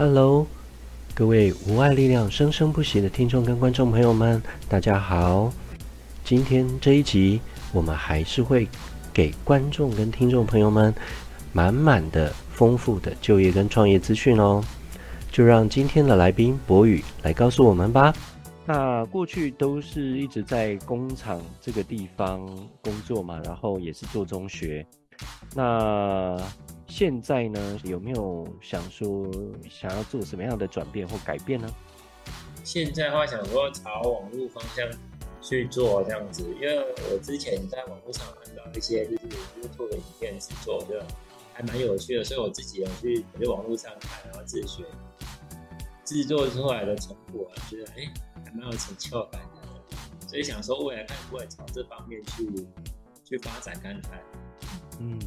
Hello，各位无爱力量生生不息的听众跟观众朋友们，大家好。今天这一集，我们还是会给观众跟听众朋友们满满的丰富的就业跟创业资讯哦。就让今天的来宾博宇来告诉我们吧。那过去都是一直在工厂这个地方工作嘛，然后也是做中学。那现在呢，有没有想说想要做什么样的转变或改变呢？现在的话，想说朝网络方向去做这样子，因为我之前在网络上看到一些就是 YouTube 的影片制作，就还蛮有趣的，所以我自己有去在网络上看，然后自学制作出来的成果，觉得哎，还蛮有成就感的，所以想说未来看会朝这方面去去发展看看。嗯。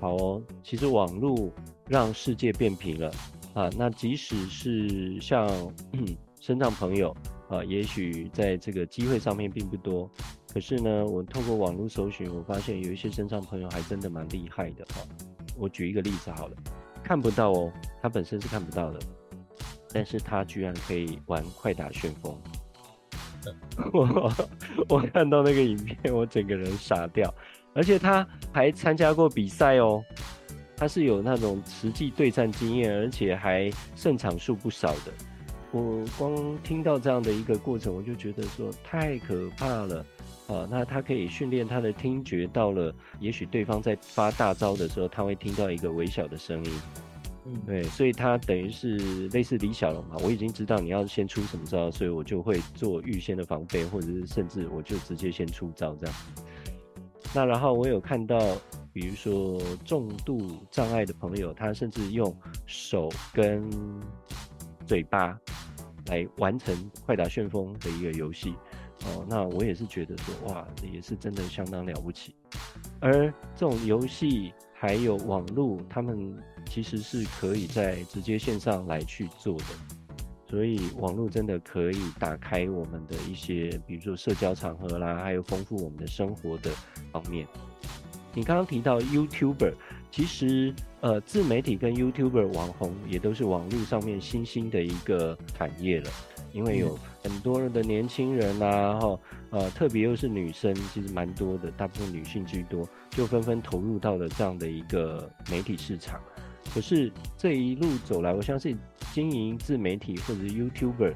好哦，其实网络让世界变平了啊。那即使是像 身障朋友啊，也许在这个机会上面并不多，可是呢，我透过网络搜寻，我发现有一些身障朋友还真的蛮厉害的哈。我举一个例子好了，看不到哦，他本身是看不到的，但是他居然可以玩快打旋风。我我看到那个影片，我整个人傻掉。而且他还参加过比赛哦，他是有那种实际对战经验，而且还胜场数不少的。我光听到这样的一个过程，我就觉得说太可怕了啊！那他可以训练他的听觉，到了也许对方在发大招的时候，他会听到一个微小的声音。嗯，对，所以他等于是类似李小龙嘛，我已经知道你要先出什么招，所以我就会做预先的防备，或者是甚至我就直接先出招这样。那然后我有看到，比如说重度障碍的朋友，他甚至用手跟嘴巴来完成快打旋风的一个游戏哦。那我也是觉得说，哇，也是真的相当了不起。而这种游戏还有网络，他们其实是可以在直接线上来去做的。所以网络真的可以打开我们的一些，比如说社交场合啦，还有丰富我们的生活的方面。你刚刚提到 YouTuber，其实呃，自媒体跟 YouTuber 网红也都是网络上面新兴的一个产业了，因为有很多人的年轻人啊，哈，呃，特别又是女生，其实蛮多的，大部分女性居多，就纷纷投入到了这样的一个媒体市场。可是这一路走来，我相信经营自媒体或者是 YouTuber，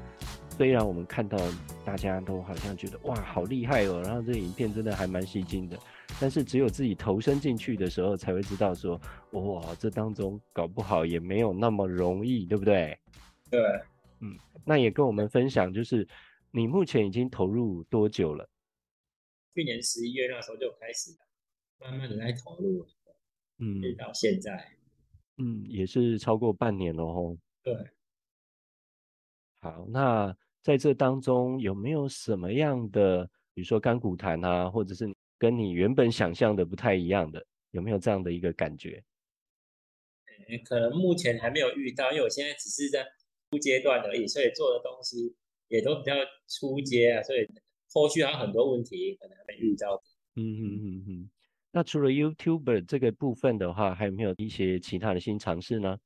虽然我们看到大家都好像觉得哇好厉害哦，然后这影片真的还蛮吸睛的，但是只有自己投身进去的时候，才会知道说哇这当中搞不好也没有那么容易，对不对？对，嗯，那也跟我们分享，就是你目前已经投入多久了？去年十一月那时候就开始慢慢的在投入，嗯，直到现在。嗯，也是超过半年了哦。对，好，那在这当中有没有什么样的，比如说干骨谈啊，或者是跟你原本想象的不太一样的，有没有这样的一个感觉？欸，可能目前还没有遇到，因为我现在只是在初阶段而已，所以做的东西也都比较初阶啊，所以后续还有很多问题可能还没遇到。嗯嗯嗯嗯。那除了 YouTuber 这个部分的话，还有没有一些其他的新尝试呢？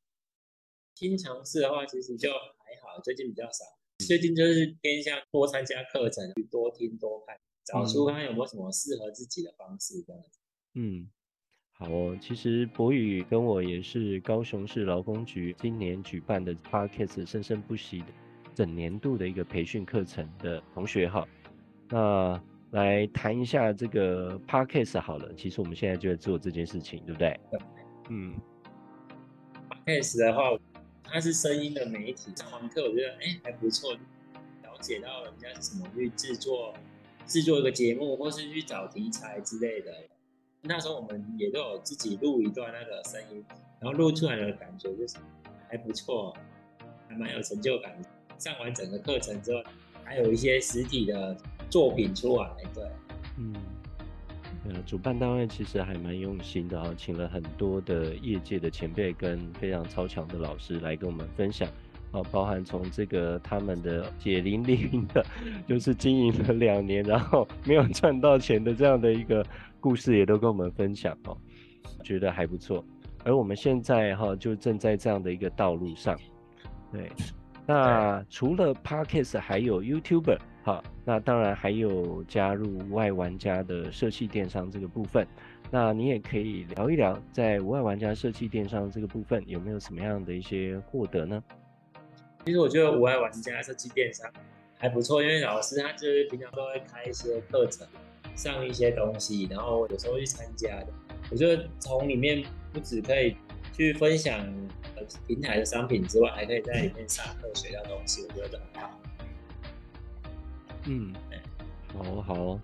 新尝试的话，其实就还好，最近比较少。最近就是偏向多参加课程，去多听多看，找出看有没有什么适合自己的方式这样子。嗯，好哦。其实博宇跟我也是高雄市劳工局今年举办的 Podcast 生声不息的整年度的一个培训课程的同学哈。那来谈一下这个 Podcast 好了，其实我们现在就在做这件事情，对不对？嗯，Podcast 的话，它是声音的媒体。上完课，我觉得哎还不错，了解到人家怎么去制作制作一个节目，或是去找题材之类的。那时候我们也都有自己录一段那个声音，然后录出来的感觉就是还不错，还蛮有成就感。上完整个课程之后，还有一些实体的。作品出来，对，嗯，呃，主办单位其实还蛮用心的哈，请了很多的业界的前辈跟非常超强的老师来跟我们分享，哦，包含从这个他们的血淋淋的，就是经营了两年，然后没有赚到钱的这样的一个故事，也都跟我们分享哦，觉得还不错。而我们现在哈，就正在这样的一个道路上，对，那除了 Podcast 还有 YouTuber，那当然还有加入无碍玩家的社企电商这个部分。那你也可以聊一聊，在无碍玩家社企电商这个部分有没有什么样的一些获得呢？其实我觉得无碍玩家社企电商还不错，因为老师他就是平常都会开一些课程，上一些东西，然后有时候去参加的。我觉得从里面不只可以去分享平台的商品之外，还可以在里面上课学到东西，我觉得很好。嗯，好好。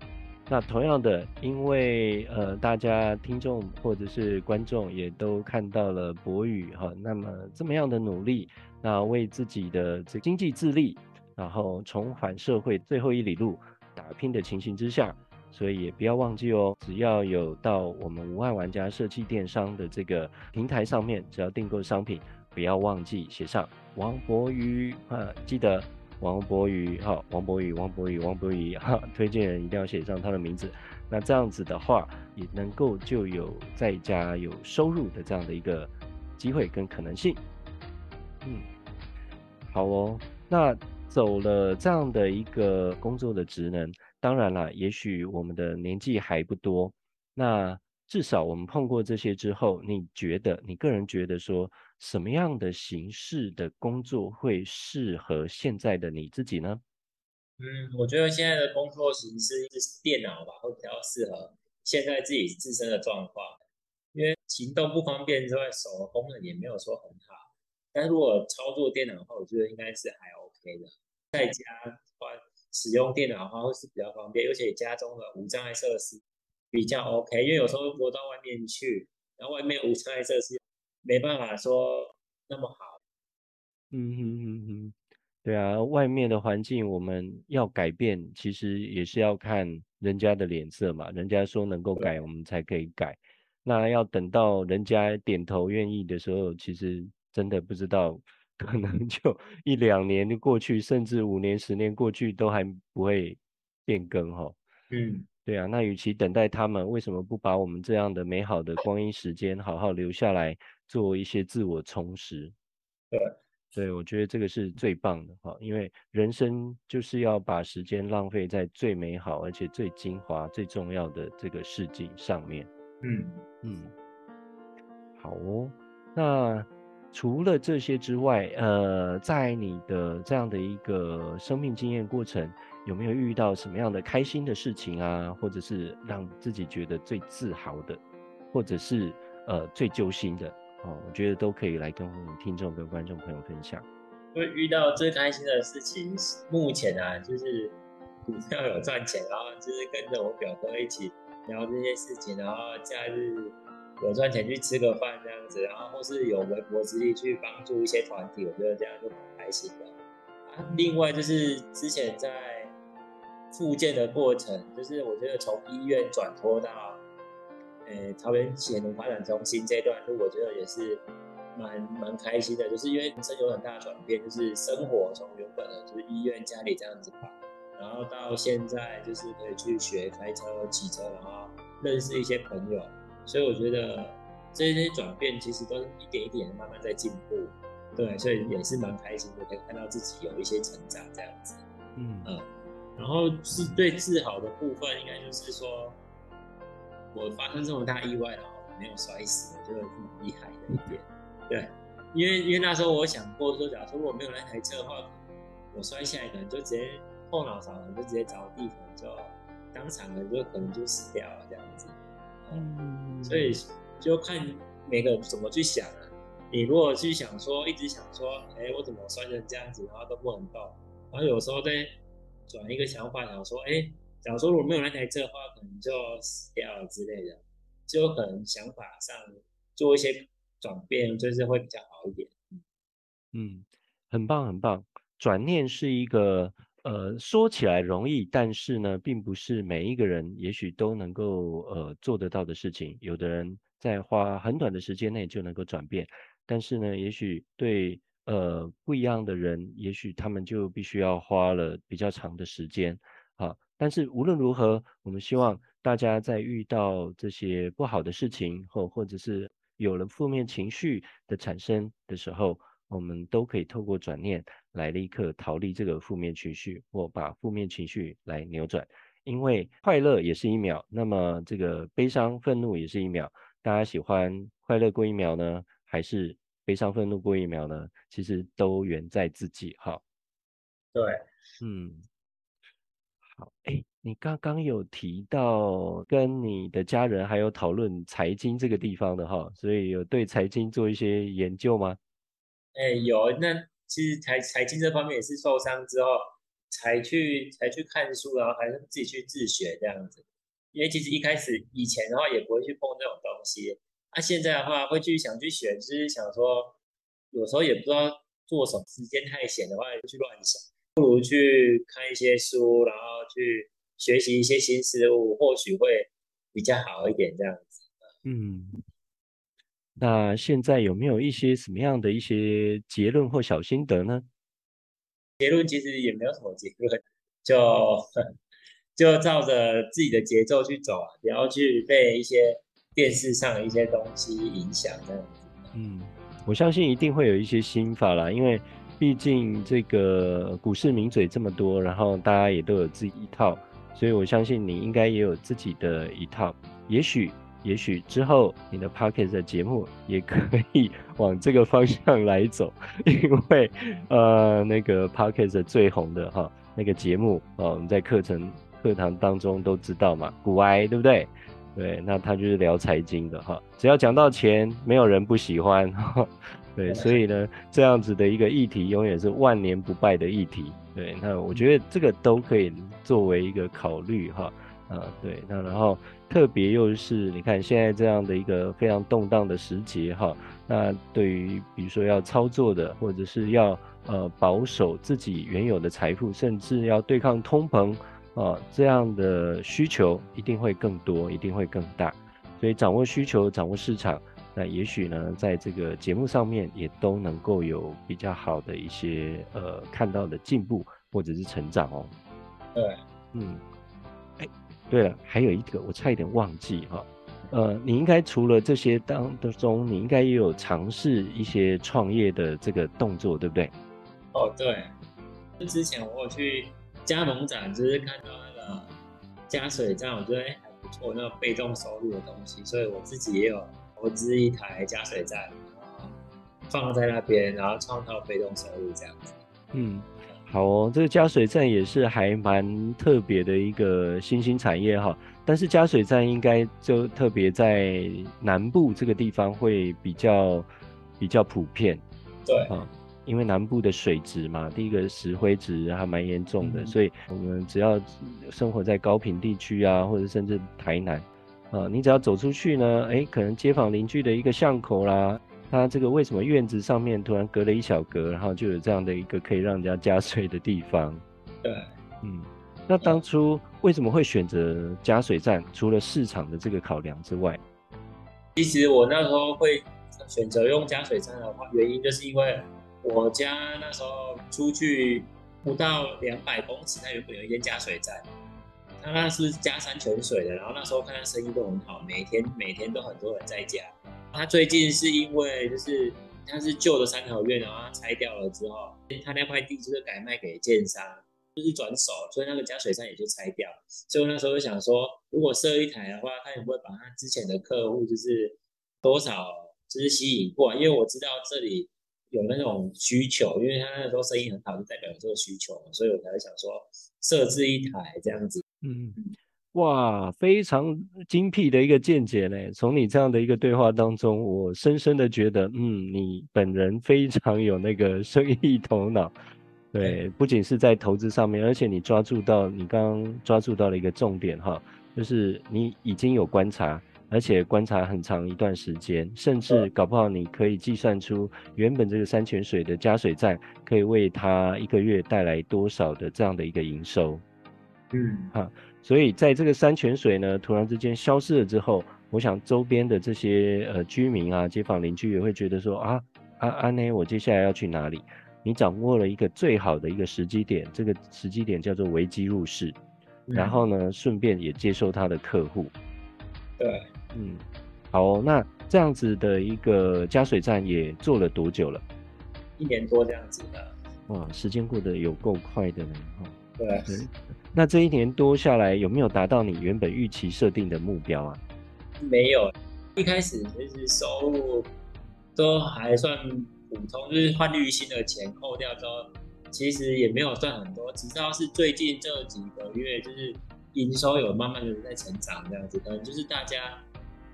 那同样的，因为呃，大家听众或者是观众也都看到了博宇哈，那么这么样的努力，那为自己的这经济自立，然后重返社会最后一里路打拼的情形之下，所以也不要忘记哦，只要有到我们无爱玩家社企电商的这个平台上面，只要订购商品，不要忘记写上王博宇啊，记得。王博宇，哈，王博宇，王博宇，王博宇，哈，推荐人一定要写上他的名字。那这样子的话，也能够就有在家有收入的这样的一个机会跟可能性。嗯，好哦。那走了这样的一个工作的职能，当然了，也许我们的年纪还不多。那至少我们碰过这些之后，你觉得，你个人觉得说，什么样的形式的工作会适合现在的你自己呢？嗯，我觉得现在的工作形式是电脑吧，会比较适合现在自己自身的状况。因为行动不方便之外，手的功能也没有说很好。但如果操作电脑的话，我觉得应该是还 OK 的。在家话使用电脑的话，会是比较方便，而且家中的无障碍设施比较 OK。因为有时候我到外面去，然后外面无障碍设施。没办法说那么好，嗯哼哼哼，对啊，外面的环境我们要改变，其实也是要看人家的脸色嘛。人家说能够改，我们才可以改。那要等到人家点头愿意的时候，其实真的不知道，可能就一两年就过去，甚至五年、十年过去都还不会变更哈。嗯。对啊，那与其等待他们，为什么不把我们这样的美好的光阴时间好好留下来，做一些自我充实？对，对，我觉得这个是最棒的哈，因为人生就是要把时间浪费在最美好而且最精华、最重要的这个事情上面。嗯嗯，好哦。那除了这些之外，呃，在你的这样的一个生命经验过程。有没有遇到什么样的开心的事情啊，或者是让自己觉得最自豪的，或者是呃最揪心的我觉得都可以来跟听众跟观众朋友分享。会遇到最开心的事情，目前啊，就是股票有赚钱，然后就是跟着我表哥一起聊这些事情，然后假日有赚钱去吃个饭这样子，然后或是有微薄之力去帮助一些团体，我觉得这样就很开心的。啊，另外就是之前在。复健的过程，就是我觉得从医院转托到，呃，桃园潜能发展中心这段路，我觉得也是蛮蛮开心的，就是因为人生有很大的转变，就是生活从原本的就是医院家里这样子吧，然后到现在就是可以去学开车、骑车，然后认识一些朋友，所以我觉得这些转变其实都是一点一点的慢慢在进步，对，所以也是蛮开心的，可以看到自己有一些成长这样子，嗯嗯。然后是最自豪的部分，应该就是说，我发生这么大意外，然后没有摔死，我觉得蛮厉害的一点。对，因为因为那时候我想过说，假如说我没有那台车的话，我摔下来可能就直接后脑勺可能就直接着地，可能就当场可能就可能就死掉了这样子。嗯，所以就看每个人怎么去想啊。你如果去想说，一直想说，哎，我怎么摔成这样子，然后都不能动，然后有时候在。转一个想法，想说，哎，假如说如果没有那台车的话，可能就死掉了之类的，就可能想法上做一些转变，就是会比较好一点。嗯，很棒，很棒。转念是一个，呃，说起来容易，但是呢，并不是每一个人也许都能够呃做得到的事情。有的人在花很短的时间内就能够转变，但是呢，也许对。呃，不一样的人，也许他们就必须要花了比较长的时间，啊，但是无论如何，我们希望大家在遇到这些不好的事情，或或者是有了负面情绪的产生的时候，我们都可以透过转念来立刻逃离这个负面情绪，或把负面情绪来扭转。因为快乐也是一秒，那么这个悲伤、愤怒也是一秒。大家喜欢快乐过一秒呢，还是悲伤、愤怒过一秒呢？其实都源在自己。哈，对，嗯，好，哎，你刚刚有提到跟你的家人还有讨论财经这个地方的哈，所以有对财经做一些研究吗？哎，有。那其实财财经这方面也是受伤之后才去才去看书，然后还是自己去自学这样子。因为其实一开始以前的话也不会去碰这种东西，那、现在的话会去想去学，就是想说有时候也不知道做什么，时间太闲的话就去乱想，不如去看一些书，然后去学习一些新事物，或许会比较好一点这样子。嗯，那现在有没有一些什么样的一些结论或小心得呢？结论其实也没有什么结论，就。就照着自己的节奏去走啊，不要去被一些电视上的一些东西影响这样子。嗯，我相信一定会有一些心法啦，因为毕竟这个股市名嘴这么多，然后大家也都有自己一套，所以我相信你应该也有自己的一套。也许，也许之后你的 Podcast 的节目也可以 往这个方向来走，因为呃，那个 Podcast 最红的哈那个节目啊，我们在课程。课堂当中都知道嘛，股癌对不对？对，那他就是聊财经的哈。只要讲到钱，没有人不喜欢。对，所以呢，这样子的一个议题，永远是万年不败的议题。对，那我觉得这个都可以作为一个考虑哈。啊，对，那然后特别又是你看现在这样的一个非常动荡的时节哈。那对于比如说要操作的，或者是要呃保守自己原有的财富，甚至要对抗通膨。啊，这样的需求一定会更多，一定会更大，所以掌握需求，掌握市场，那也许呢，在这个节目上面也都能够有比较好的一些呃看到的进步或者是成长哦。对，嗯，哎，对了，还有一个我差一点忘记哈，呃，你应该除了这些当中，你应该也有尝试一些创业的这个动作，对不对？哦，对，之前我有去。加盟展就是看到那个加水站，我觉得哎还不错，那个被动收入的东西，所以我自己也有投资一台加水站，然后放在那边，然后创造被动收入这样子。嗯，好哦，这个加水站也是还蛮特别的一个新兴产业哈，但是加水站应该就特别在南部这个地方会比较比较普遍。对啊。因为南部的水质嘛，第一个石灰质还蛮严重的，嗯、所以我们只要生活在高屏地区啊，或者甚至台南，啊，你只要走出去呢，哎，可能街坊邻居的一个巷口啦，它这个为什么院子上面突然隔了一小格，然后就有这样的一个可以让人家加水的地方？对，嗯，那当初为什么会选择加水站？除了市场的这个考量之外，其实我那时候会选择用加水站的话，原因就是因为。我家那时候出去不到两百公尺，它原本有一间加水站，他那是加山泉水的。然后那时候看他生意都很好，每天每天都很多人在加。他最近是因为就是他是旧的三合院，然后他拆掉了之后，他那块地就是改卖给建商，就是转手，所以那个加水站也就拆掉。所以我那时候就想说，如果设一台的话，他也不会把他之前的客户就是多少就是吸引过来，因为我知道这里。有那种需求，因为他那时候生意很好，就代表有这个需求，所以我才会想说设置一台这样子。嗯，哇，非常精辟的一个见解呢。从你这样的一个对话当中，我深深的觉得，嗯，你本人非常有那个生意头脑。对，不仅是在投资上面，而且你抓住到你刚刚抓住到了一个重点哈，就是你已经有观察。而且观察很长一段时间，甚至搞不好你可以计算出原本这个山泉水的加水站可以为它一个月带来多少的这样的一个营收。嗯，哈，所以在这个山泉水呢突然之间消失了之后，我想周边的这些呃居民啊、街坊邻居也会觉得说啊啊啊呢，我接下来要去哪里？你掌握了一个最好的一个时机点，这个时机点叫做危机入市，然后呢顺便也接受他的客户。对。嗯，好哦，那这样子的一个加水站也做了多久了？一年多这样子的。哇，时间过得有够快的呢！对，对。那这一年多下来，有没有达到你原本预期设定的目标啊？没有，一开始就是收入都还算普通，就是换滤芯的钱扣掉之后，其实也没有赚很多。只知道是最近这几个月，就是营收有慢慢的在成长，这样子，可能就是大家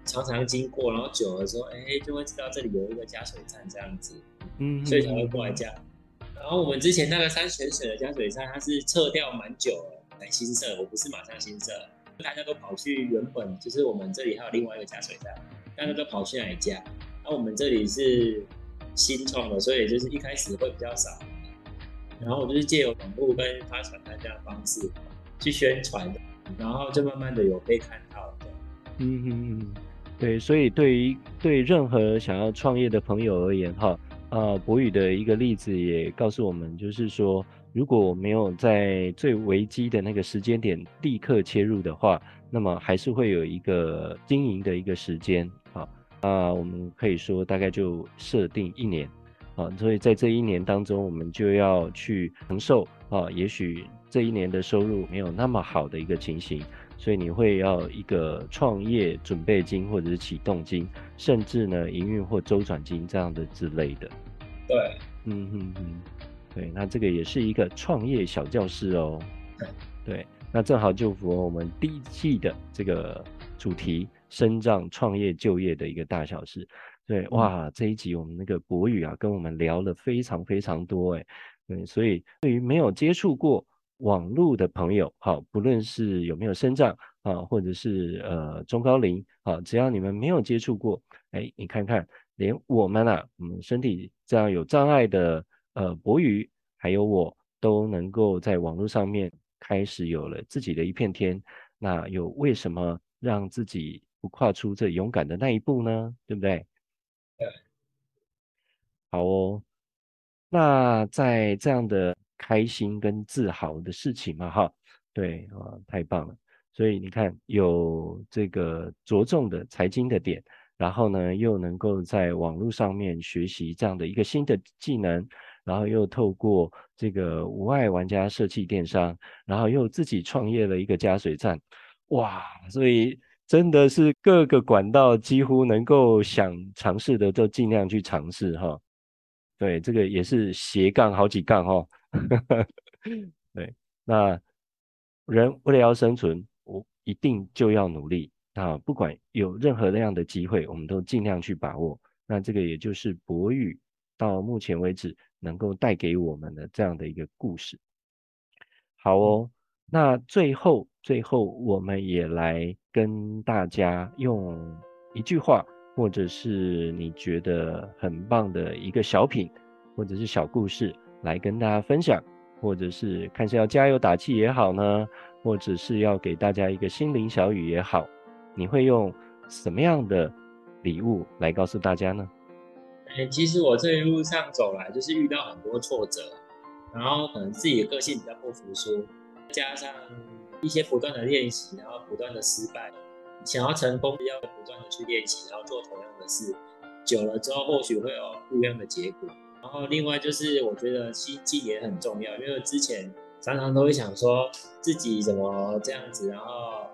常常经过，然后久了之后，哎，就会知道这里有一个加水站这样子，嗯，所以才会过来加。然后我们之前那个山泉水的加水站，它是撤掉蛮久了新设，我不是马上新设，大家都跑去原本就是我们这里还有另外一个加水站，大家都跑去哪里加？那我们这里是新创的，所以就是一开始会比较少。然后我就是借由网络跟发传单这样的方式去宣传，然后就慢慢的有被看到。嗯嗯嗯，对，所以对于对任何想要创业的朋友而言，哈。啊，博宇的一个例子也告诉我们，就是说，如果我没有在最危机的那个时间点立刻切入的话，那么还是会有一个经营的一个时间啊。啊，我们可以说大概就设定一年啊，所以在这一年当中，我们就要去承受啊，也许这一年的收入没有那么好的一个情形。所以你会要一个创业准备金或者是启动金，甚至呢营运或周转金这样的之类的。对，嗯嗯嗯，对，那这个也是一个创业小教室哦。对，对，那正好就符合我们第一季的这个主题——身障创业就业的一个大小事。对，哇，这一集我们那个博宇啊，跟我们聊了非常非常多哎。对，所以对于没有接触过。网络的朋友，好，不论是有没有身障啊，或者是呃中高龄，好，只要你们没有接触过，哎，你看看，连我们啊，我们身体这样有障碍的呃博宇，还有我都能够在网络上面开始有了自己的一片天，那又为什么让自己不跨出这勇敢的那一步呢？对不对？对，好哦，那在这样的。开心跟自豪的事情嘛，哈，对啊，太棒了。所以你看，有这个着重的财经的点，然后呢，又能够在网络上面学习这样的一个新的技能，然后又透过这个无爱玩家社企电商，然后又自己创业了一个加水站，哇！所以真的是各个管道几乎能够想尝试的，都尽量去尝试哈。对，这个也是斜杠好几杠哈。对，那人为了要生存，我一定就要努力。那不管有任何那样的机会，我们都尽量去把握。那这个也就是博宇到目前为止能够带给我们的这样的一个故事。好哦，那最后最后，我们也来跟大家用一句话，或者是你觉得很棒的一个小品，或者是小故事。来跟大家分享，或者是看是要加油打气也好呢，或者是要给大家一个心灵小语也好，你会用什么样的礼物来告诉大家呢？欸，其实我这一路上走来，就是遇到很多挫折，然后可能自己的个性比较不服输，加上一些不断的练习，然后不断的失败，想要成功要不断的去练习，然后做同样的事，久了之后或许会有不一样的结果。然后另外就是，我觉得心境也很重要，因为之前常常都会想说自己怎么这样子，然后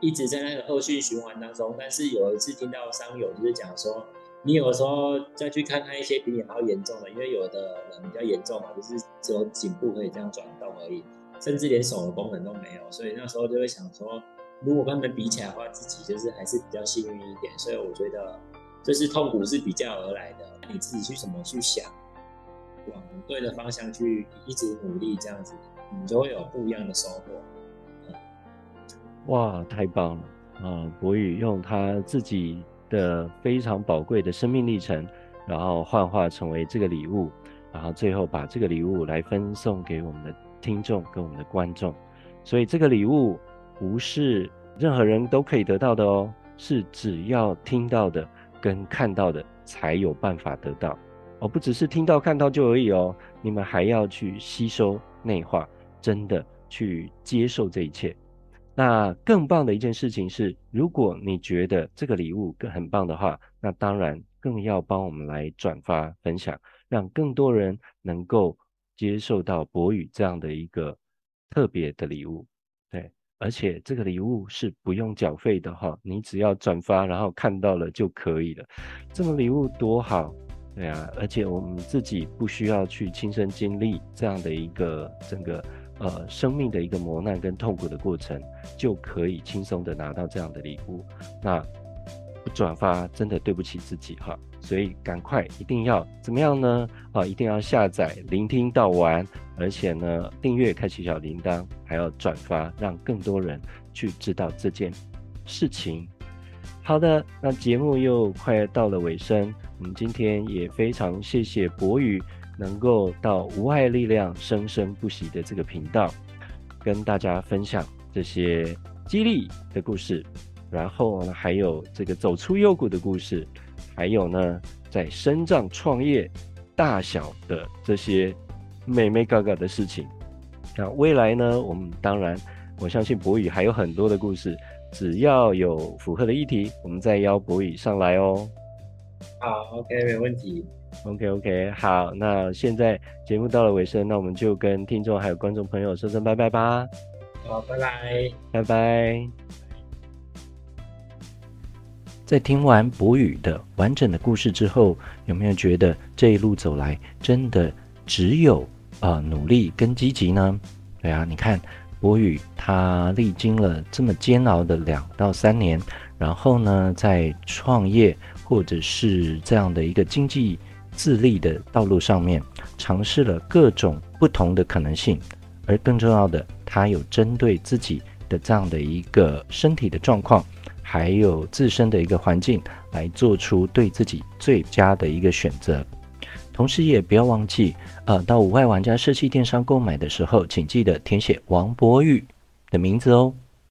一直在那个恶性循环当中。但是有一次听到商友就是讲说，你有时候再去看看一些比你还要严重的，因为有的人比较严重嘛，就是只有颈部可以这样转动而已，甚至连手的功能都没有。所以那时候就会想说，如果跟他们比起来的话，自己就是还是比较幸运一点。所以我觉得，就是痛苦是比较而来的，你自己去怎么去想。往对的方向去一直努力，这样子你就会有不一样的收获。哇，太棒了啊！博宇用他自己的非常宝贵的生命历程，然后幻化成为这个礼物，然后最后把这个礼物来分送给我们的听众跟我们的观众。所以这个礼物不是任何人都可以得到的哦，是只要听到的跟看到的才有办法得到。哦，不只是听到看到就而已哦，你们还要去吸收内化，真的去接受这一切。那更棒的一件事情是，如果你觉得这个礼物更很棒的话，那当然更要帮我们来转发分享，让更多人能够接受到博宇这样的一个特别的礼物。对，而且这个礼物是不用缴费的哈，你只要转发，然后看到了就可以了。这个礼物多好，对啊，而且我们自己不需要去亲身经历这样的一个整个呃生命的一个磨难跟痛苦的过程，就可以轻松的拿到这样的礼物。那不转发真的对不起自己哈。所以赶快一定要怎么样呢？啊，一定要下载聆听到完，而且呢，订阅开启小铃铛，还要转发，让更多人去知道这件事情。好的，那节目又快到了尾声，我们今天也非常谢谢博宇能够到无碍力量生生不息的这个频道，跟大家分享这些激励的故事，然后呢，还有这个走出幽谷的故事。还有呢，在身障创业大小的这些眉眉角角的事情，那未来呢，我们当然我相信博宇还有很多的故事，只要有符合的议题，我们再邀博宇上来哦。好，OK，没问题。OK OK，好，那现在节目到了尾声，那我们就跟听众还有观众朋友说声拜拜吧。好，拜拜，拜拜。在听完博宇的完整的故事之后，有没有觉得这一路走来真的只有呃努力跟积极呢？对啊，你看博宇他历经了这么煎熬的两到三年，然后呢，在创业或者是这样的一个经济自立的道路上面，尝试了各种不同的可能性，而更重要的，他有针对自己的这样的一个身体的状况。还有自身的一个环境，来做出对自己最佳的一个选择。同时，也不要忘记，呃，到无碍玩家社区电商购买的时候，请记得填写王博宇的名字哦。